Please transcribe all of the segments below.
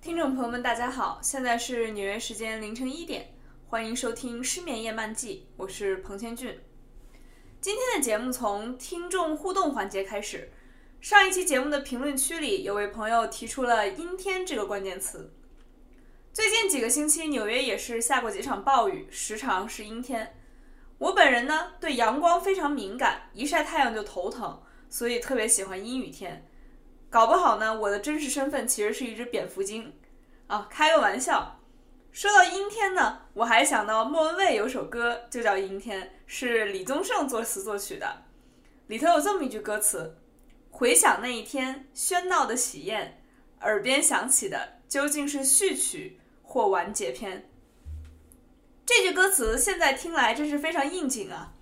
听众朋友们，大家好，现在是纽约时间凌晨一点，欢迎收听《失眠夜漫记》，我是彭千俊。今天的节目从听众互动环节开始。上一期节目的评论区里，有位朋友提出了“阴天”这个关键词。最近几个星期，纽约也是下过几场暴雨，时常是阴天。我本人呢，对阳光非常敏感，一晒太阳就头疼，所以特别喜欢阴雨天。搞不好呢，我的真实身份其实是一只蝙蝠精，啊，开个玩笑。说到阴天呢，我还想到莫文蔚有首歌就叫《阴天》，是李宗盛作词作曲的，里头有这么一句歌词：“回想那一天喧闹的喜宴，耳边响起的究竟是序曲或完结篇。”这句歌词现在听来真是非常应景啊！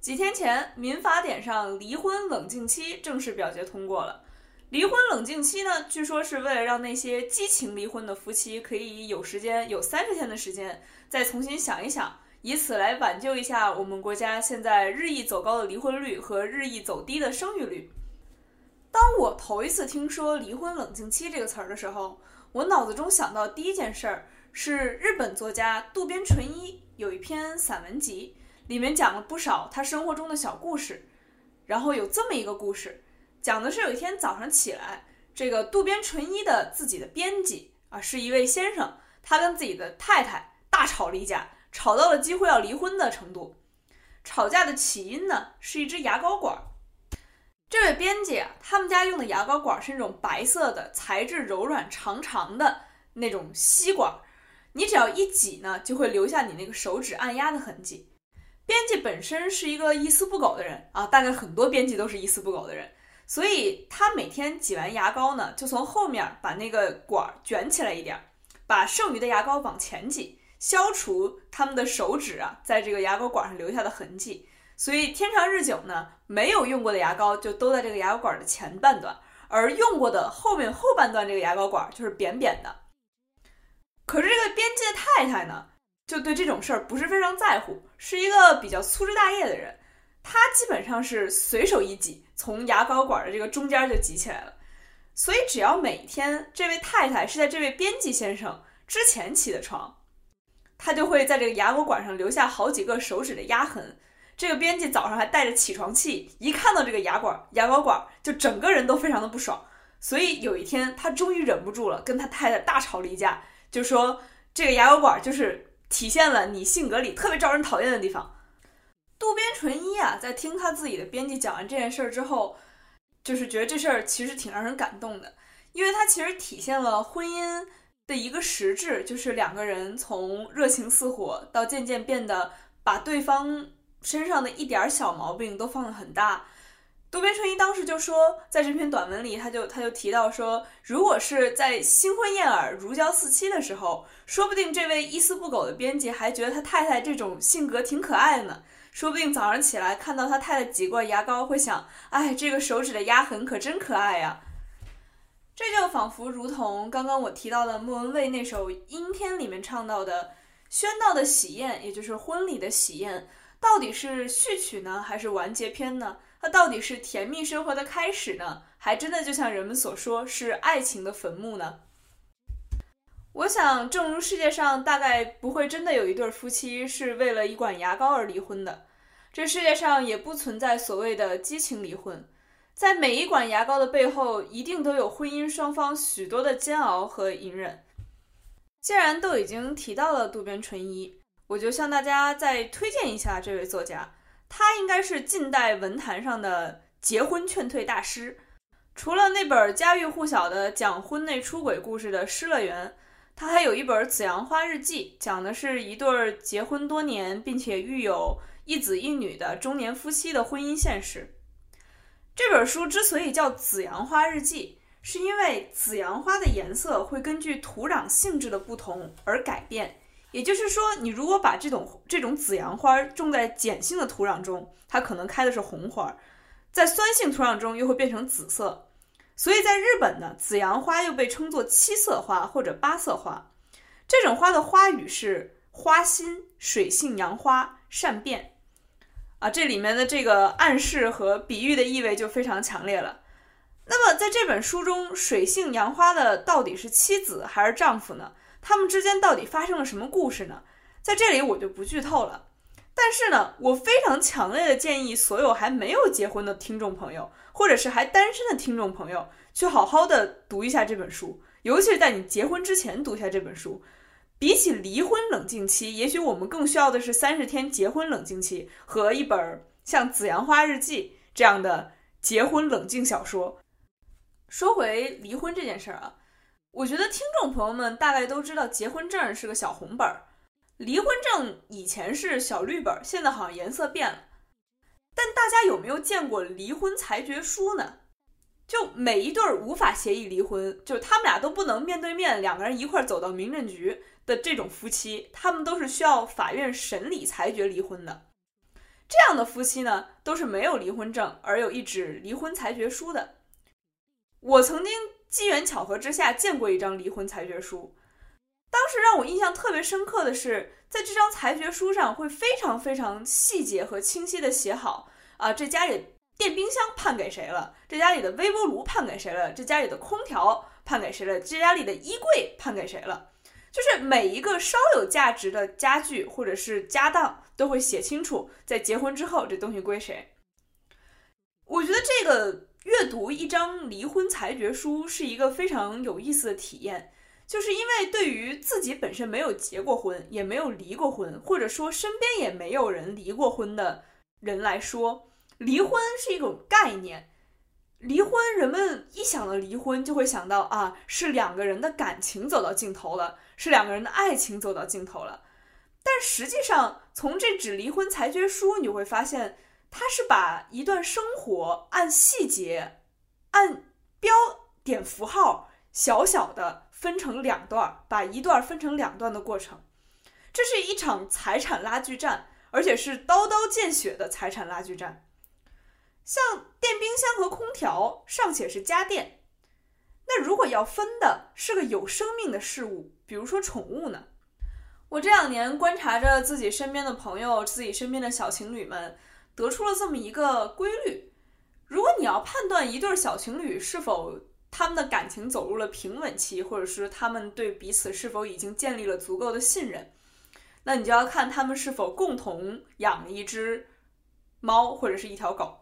几天前，民法典上离婚冷静期正式表决通过了。离婚冷静期呢，据说是为了让那些激情离婚的夫妻可以有时间，有三十天的时间再重新想一想，以此来挽救一下我们国家现在日益走高的离婚率和日益走低的生育率。当我头一次听说“离婚冷静期”这个词儿的时候，我脑子中想到第一件事儿是日本作家渡边淳一有一篇散文集，里面讲了不少他生活中的小故事，然后有这么一个故事。讲的是有一天早上起来，这个渡边淳一的自己的编辑啊，是一位先生，他跟自己的太太大吵了一架，吵到了几乎要离婚的程度。吵架的起因呢，是一支牙膏管。这位编辑啊，他们家用的牙膏管是那种白色的，材质柔软、长长的那种吸管，你只要一挤呢，就会留下你那个手指按压的痕迹。编辑本身是一个一丝不苟的人啊，大概很多编辑都是一丝不苟的人。所以他每天挤完牙膏呢，就从后面把那个管卷起来一点，把剩余的牙膏往前挤，消除他们的手指啊在这个牙膏管上留下的痕迹。所以天长日久呢，没有用过的牙膏就都在这个牙膏管的前半段，而用过的后面后半段这个牙膏管就是扁扁的。可是这个编辑的太太呢，就对这种事儿不是非常在乎，是一个比较粗枝大叶的人。他基本上是随手一挤，从牙膏管的这个中间就挤起来了。所以只要每天这位太太是在这位编辑先生之前起的床，他就会在这个牙膏管上留下好几个手指的压痕。这个编辑早上还带着起床气，一看到这个牙管、牙膏管，就整个人都非常的不爽。所以有一天，他终于忍不住了，跟他太太大吵了一架，就说这个牙膏管就是体现了你性格里特别招人讨厌的地方。渡边淳一啊，在听他自己的编辑讲完这件事儿之后，就是觉得这事儿其实挺让人感动的，因为他其实体现了婚姻的一个实质，就是两个人从热情似火到渐渐变得把对方身上的一点小毛病都放得很大。渡边淳一当时就说，在这篇短文里，他就他就提到说，如果是在新婚燕尔、如胶似漆的时候，说不定这位一丝不苟的编辑还觉得他太太这种性格挺可爱呢。说不定早上起来看到他太太挤过牙膏，会想：哎，这个手指的压痕可真可爱呀。这就仿佛如同刚刚我提到的莫文蔚那首《阴天》里面唱到的：喧闹的喜宴，也就是婚礼的喜宴，到底是序曲呢，还是完结篇呢？它到底是甜蜜生活的开始呢，还真的就像人们所说是爱情的坟墓呢？我想，正如世界上大概不会真的有一对夫妻是为了一管牙膏而离婚的，这世界上也不存在所谓的激情离婚。在每一管牙膏的背后，一定都有婚姻双方许多的煎熬和隐忍。既然都已经提到了渡边淳一，我就向大家再推荐一下这位作家，他应该是近代文坛上的结婚劝退大师。除了那本家喻户晓的讲婚内出轨故事的《失乐园》。他还有一本《紫阳花日记》，讲的是一对结婚多年并且育有一子一女的中年夫妻的婚姻现实。这本书之所以叫《紫阳花日记》，是因为紫阳花的颜色会根据土壤性质的不同而改变。也就是说，你如果把这种这种紫阳花种在碱性的土壤中，它可能开的是红花；在酸性土壤中又会变成紫色。所以在日本呢，紫阳花又被称作七色花或者八色花。这种花的花语是花心、水性杨花、善变。啊，这里面的这个暗示和比喻的意味就非常强烈了。那么在这本书中，水性杨花的到底是妻子还是丈夫呢？他们之间到底发生了什么故事呢？在这里我就不剧透了。但是呢，我非常强烈的建议所有还没有结婚的听众朋友，或者是还单身的听众朋友，去好好的读一下这本书，尤其是在你结婚之前读一下这本书。比起离婚冷静期，也许我们更需要的是三十天结婚冷静期和一本像《紫阳花日记》这样的结婚冷静小说。说回离婚这件事儿啊，我觉得听众朋友们大概都知道，结婚证是个小红本儿，离婚证以前是小绿本儿，现在好像颜色变了。但大家有没有见过离婚裁决书呢？就每一对儿无法协议离婚，就是他们俩都不能面对面两个人一块儿走到民政局。的这种夫妻，他们都是需要法院审理裁决离婚的。这样的夫妻呢，都是没有离婚证，而有一纸离婚裁决书的。我曾经机缘巧合之下见过一张离婚裁决书，当时让我印象特别深刻的是，在这张裁决书上会非常非常细节和清晰的写好啊，这家里电冰箱判给谁了，这家里的微波炉判给谁了，这家里的空调判给谁了，这家里的衣柜判给谁了。就是每一个稍有价值的家具或者是家当都会写清楚，在结婚之后这东西归谁。我觉得这个阅读一张离婚裁决书是一个非常有意思的体验，就是因为对于自己本身没有结过婚，也没有离过婚，或者说身边也没有人离过婚的人来说，离婚是一种概念。离婚，人们一想到离婚，就会想到啊，是两个人的感情走到尽头了。是两个人的爱情走到尽头了，但实际上，从这纸离婚裁决书，你会发现，它是把一段生活按细节、按标点符号小小的分成两段，把一段分成两段的过程。这是一场财产拉锯战，而且是刀刀见血的财产拉锯战。像电冰箱和空调尚且是家电。那如果要分的是个有生命的事物，比如说宠物呢？我这两年观察着自己身边的朋友、自己身边的小情侣们，得出了这么一个规律：如果你要判断一对小情侣是否他们的感情走入了平稳期，或者是他们对彼此是否已经建立了足够的信任，那你就要看他们是否共同养一只猫或者是一条狗。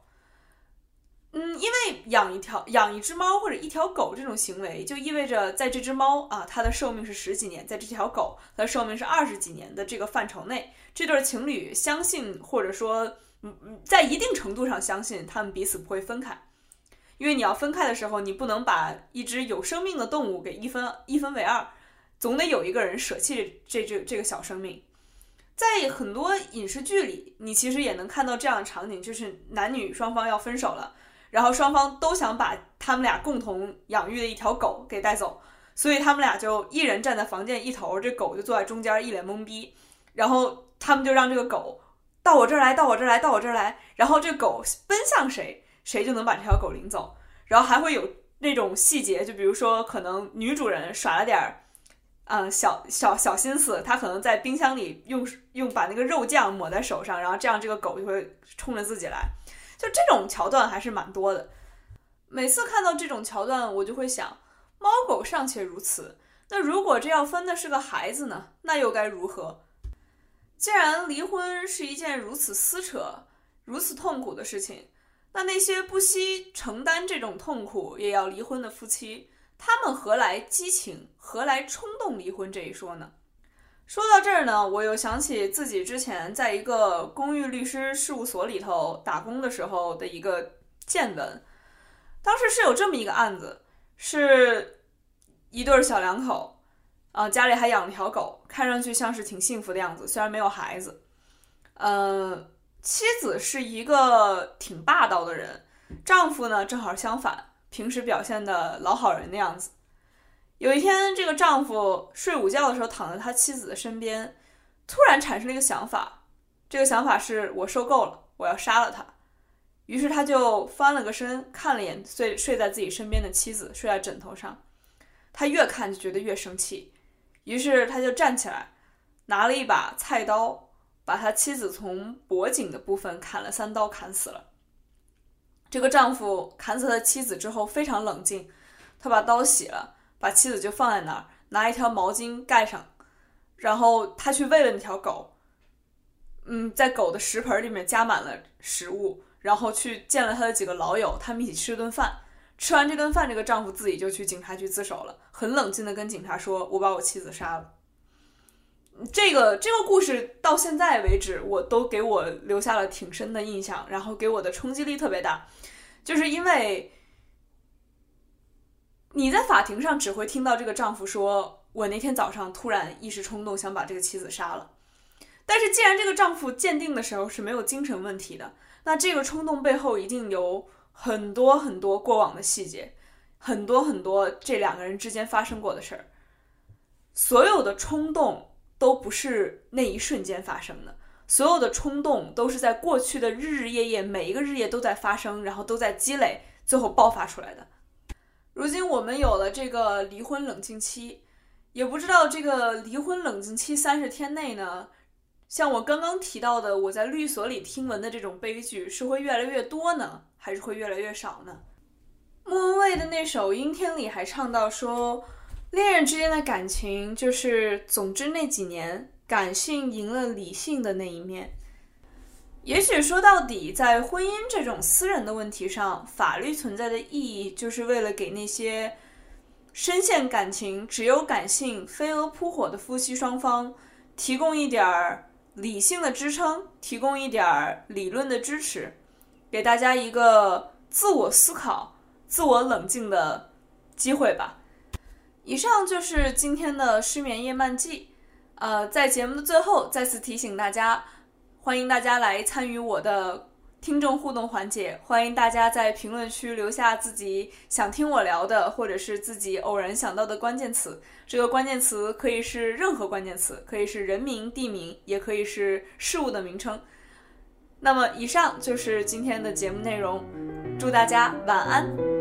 嗯，因为养一条、养一只猫或者一条狗这种行为，就意味着在这只猫啊，它的寿命是十几年；在这条狗，它的寿命是二十几年的这个范畴内，这对情侣相信，或者说，嗯嗯，在一定程度上相信他们彼此不会分开。因为你要分开的时候，你不能把一只有生命的动物给一分一分为二，总得有一个人舍弃这这这个小生命。在很多影视剧里，你其实也能看到这样的场景，就是男女双方要分手了。然后双方都想把他们俩共同养育的一条狗给带走，所以他们俩就一人站在房间一头，这狗就坐在中间，一脸懵逼。然后他们就让这个狗到我这儿来，到我这儿来，到我这儿来。然后这狗奔向谁，谁就能把这条狗领走。然后还会有那种细节，就比如说可能女主人耍了点儿，嗯，小小小心思，她可能在冰箱里用用把那个肉酱抹在手上，然后这样这个狗就会冲着自己来。就这种桥段还是蛮多的，每次看到这种桥段，我就会想，猫狗尚且如此，那如果这要分的是个孩子呢？那又该如何？既然离婚是一件如此撕扯、如此痛苦的事情，那那些不惜承担这种痛苦也要离婚的夫妻，他们何来激情，何来冲动离婚这一说呢？说到这儿呢，我又想起自己之前在一个公寓律师事务所里头打工的时候的一个见闻。当时是有这么一个案子，是一对小两口，啊，家里还养了条狗，看上去像是挺幸福的样子，虽然没有孩子。嗯，妻子是一个挺霸道的人，丈夫呢正好相反，平时表现的老好人的样子。有一天，这个丈夫睡午觉的时候，躺在他妻子的身边，突然产生了一个想法。这个想法是我受够了，我要杀了他。于是他就翻了个身，看了眼睡睡在自己身边的妻子，睡在枕头上。他越看就觉得越生气，于是他就站起来，拿了一把菜刀，把他妻子从脖颈的部分砍了三刀，砍死了。这个丈夫砍死了妻子之后非常冷静，他把刀洗了，把妻子就放在那儿，拿一条毛巾盖上，然后他去喂了那条狗。嗯，在狗的食盆里面加满了食物，然后去见了他的几个老友，他们一起吃了顿饭。吃完这顿饭，这个丈夫自己就去警察局自首了，很冷静的跟警察说：“我把我妻子杀了。”这个这个故事到现在为止，我都给我留下了挺深的印象，然后给我的冲击力特别大，就是因为你在法庭上只会听到这个丈夫说：“我那天早上突然一时冲动想把这个妻子杀了。”但是既然这个丈夫鉴定的时候是没有精神问题的，那这个冲动背后一定有。很多很多过往的细节，很多很多这两个人之间发生过的事儿，所有的冲动都不是那一瞬间发生的，所有的冲动都是在过去的日日夜夜，每一个日夜都在发生，然后都在积累，最后爆发出来的。如今我们有了这个离婚冷静期，也不知道这个离婚冷静期三十天内呢。像我刚刚提到的，我在律所里听闻的这种悲剧是会越来越多呢，还是会越来越少呢？莫文蔚的那首《阴天》里还唱到说，恋人之间的感情就是，总之那几年，感性赢了理性的那一面。也许说到底，在婚姻这种私人的问题上，法律存在的意义，就是为了给那些深陷感情、只有感性、飞蛾扑火的夫妻双方提供一点儿。理性的支撑，提供一点儿理论的支持，给大家一个自我思考、自我冷静的机会吧。以上就是今天的失眠夜漫记。呃，在节目的最后，再次提醒大家，欢迎大家来参与我的。听众互动环节，欢迎大家在评论区留下自己想听我聊的，或者是自己偶然想到的关键词。这个关键词可以是任何关键词，可以是人名、地名，也可以是事物的名称。那么，以上就是今天的节目内容。祝大家晚安。